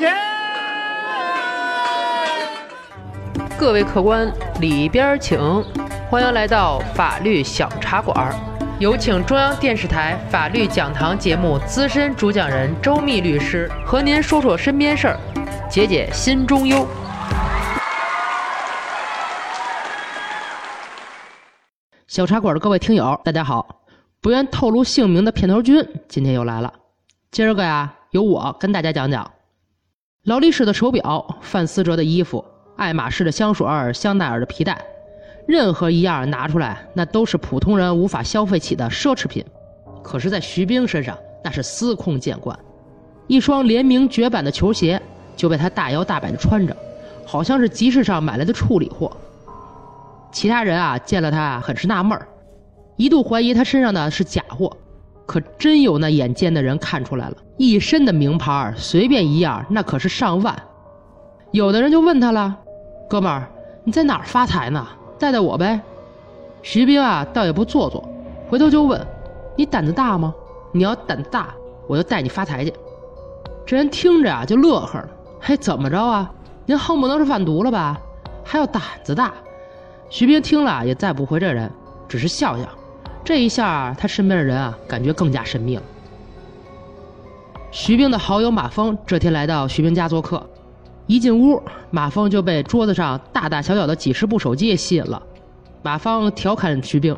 钱。各位客官，里边请，欢迎来到法律小茶馆。有请中央电视台法律讲堂节目资深主讲人周密律师和您说说身边事儿，解解心中忧。小茶馆的各位听友，大家好！不愿透露姓名的片头君今天又来了。今儿个呀，由我跟大家讲讲劳力士的手表、范思哲的衣服、爱马仕的香水、香奈儿的皮带。任何一样拿出来，那都是普通人无法消费起的奢侈品。可是，在徐冰身上，那是司空见惯。一双联名绝版的球鞋就被他大摇大摆地穿着，好像是集市上买来的处理货。其他人啊，见了他很是纳闷儿，一度怀疑他身上的是假货。可真有那眼尖的人看出来了，一身的名牌，随便一样那可是上万。有的人就问他了：“哥们儿，你在哪儿发财呢？”带带我呗，徐冰啊，倒也不做作，回头就问：“你胆子大吗？你要胆子大，我就带你发财去。”这人听着啊，就乐呵了：“嘿，怎么着啊？您恨不能是贩毒了吧？还要胆子大？”徐冰听了也再不回这人，只是笑笑。这一下，他身边的人啊，感觉更加神秘了。徐冰的好友马峰这天来到徐冰家做客。一进屋，马峰就被桌子上大大小小的几十部手机吸引了。马芳调侃徐冰：“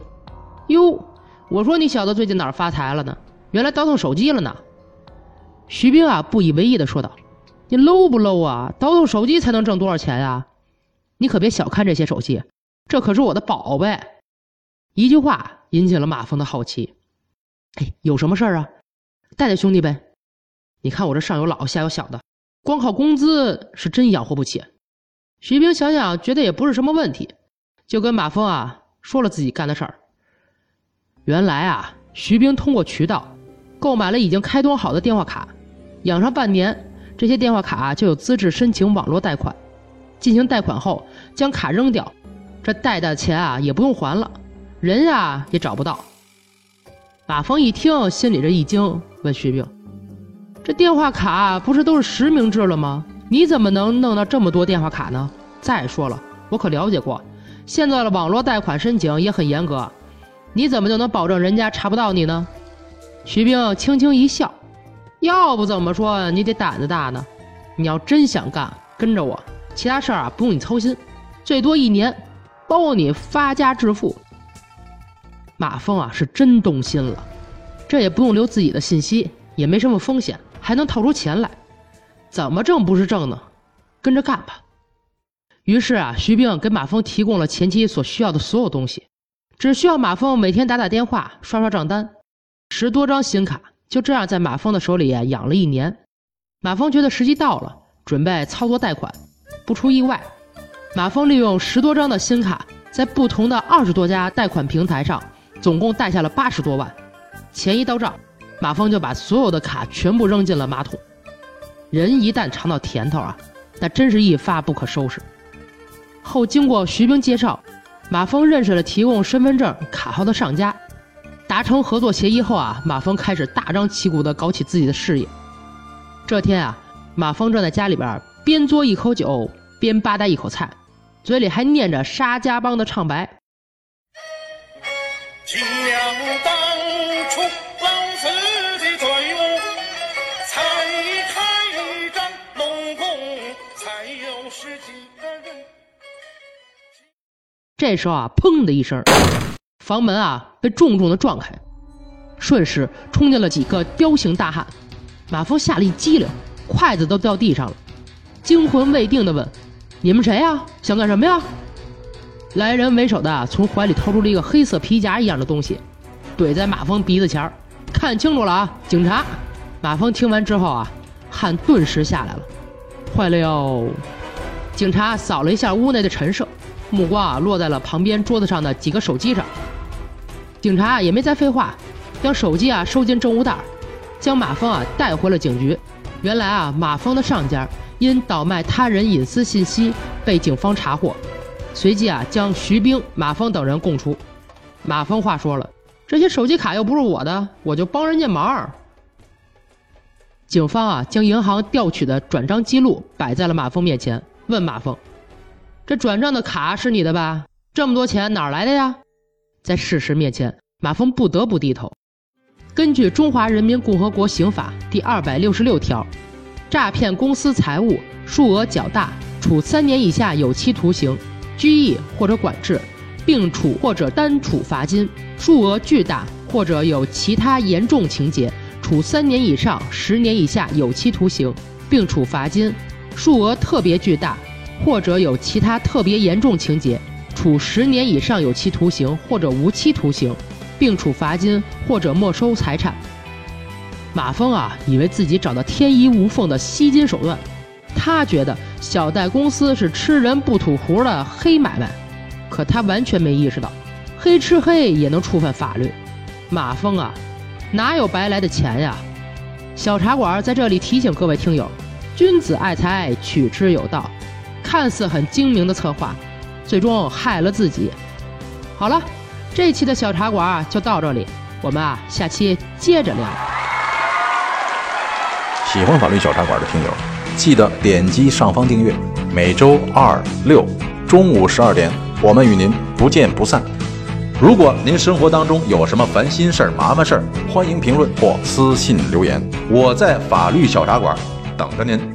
哟，我说你小子最近哪儿发财了呢？原来倒腾手机了呢。”徐冰啊不以为意的说道：“你 low 不 low 啊？倒腾手机才能挣多少钱呀？你可别小看这些手机，这可是我的宝贝。”一句话引起了马峰的好奇：“哎，有什么事儿啊？带带兄弟呗。你看我这上有老下有小的。”光靠工资是真养活不起。徐冰想想，觉得也不是什么问题，就跟马峰啊说了自己干的事儿。原来啊，徐冰通过渠道购买了已经开通好的电话卡，养上半年，这些电话卡就有资质申请网络贷款。进行贷款后，将卡扔掉，这贷的钱啊也不用还了，人呀也找不到。马峰一听，心里这一惊，问徐冰。这电话卡不是都是实名制了吗？你怎么能弄到这么多电话卡呢？再说了，我可了解过，现在的网络贷款申请也很严格，你怎么就能保证人家查不到你呢？徐冰轻轻一笑，要不怎么说你得胆子大呢？你要真想干，跟着我，其他事儿啊不用你操心，最多一年，包你发家致富。马峰啊是真动心了，这也不用留自己的信息，也没什么风险。还能套出钱来，怎么挣不是挣呢？跟着干吧。于是啊，徐冰给马峰提供了前期所需要的所有东西，只需要马峰每天打打电话、刷刷账单。十多张新卡就这样在马峰的手里养了一年。马峰觉得时机到了，准备操作贷款。不出意外，马峰利用十多张的新卡，在不同的二十多家贷款平台上，总共贷下了八十多万。钱一到账。马峰就把所有的卡全部扔进了马桶。人一旦尝到甜头啊，那真是一发不可收拾。后经过徐冰介绍，马峰认识了提供身份证卡号的商家，达成合作协议后啊，马峰开始大张旗鼓地搞起自己的事业。这天啊，马峰正在家里边边嘬一口酒，边吧嗒一口菜，嘴里还念着沙家浜的唱白。想当初老子的嘴才开张拢共才有十几个人这时候啊，砰的一声，房门啊被重重的撞开，瞬时冲进了几个彪形大汉。马峰吓了一激灵，筷子都掉地上了，惊魂未定的问：“你们谁呀？想干什么呀？”来人为首的从怀里掏出了一个黑色皮夹一样的东西，怼在马峰鼻子前儿看清楚了啊，警察！”马峰听完之后啊，汗顿时下来了。坏了哟！警察扫了一下屋内的陈设。目光啊落在了旁边桌子上的几个手机上，警察也没再废话，将手机啊收进证物袋，将马峰啊带回了警局。原来啊马峰的上家因倒卖他人隐私信息被警方查获，随即啊将徐冰、马峰等人供出。马峰话说了，这些手机卡又不是我的，我就帮人家忙。警方啊，将银行调取的转账记录摆在了马峰面前，问马峰：“这转账的卡是你的吧？这么多钱哪儿来的呀？”在事实面前，马峰不得不低头。根据《中华人民共和国刑法》第二百六十六条，诈骗公司财物，数额较大，处三年以下有期徒刑、拘役或者管制，并处或者单处罚金；数额巨大或者有其他严重情节。处三年以上十年以下有期徒刑，并处罚金；数额特别巨大，或者有其他特别严重情节，处十年以上有期徒刑或者无期徒刑，并处罚金或者没收财产。马峰啊，以为自己找到天衣无缝的吸金手段，他觉得小贷公司是吃人不吐胡的黑买卖，可他完全没意识到，黑吃黑也能触犯法律。马峰啊！哪有白来的钱呀？小茶馆在这里提醒各位听友：君子爱财，取之有道。看似很精明的策划，最终害了自己。好了，这期的小茶馆就到这里，我们啊下期接着聊。喜欢法律小茶馆的听友，记得点击上方订阅。每周二六中午十二点，我们与您不见不散。如果您生活当中有什么烦心事儿、麻烦事儿，欢迎评论或私信留言，我在法律小茶馆等着您。